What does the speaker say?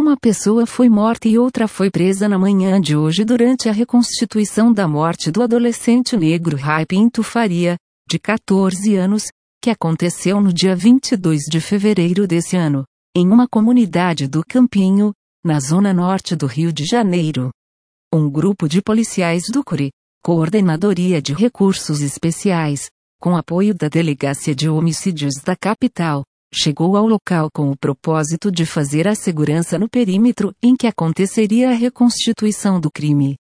Uma pessoa foi morta e outra foi presa na manhã de hoje durante a reconstituição da morte do adolescente negro Rai Pinto Faria, de 14 anos, que aconteceu no dia 22 de fevereiro desse ano, em uma comunidade do Campinho, na zona norte do Rio de Janeiro. Um grupo de policiais do CURI, Coordenadoria de Recursos Especiais, com apoio da Delegacia de Homicídios da capital, chegou ao local com o propósito de fazer a segurança no perímetro em que aconteceria a reconstituição do crime.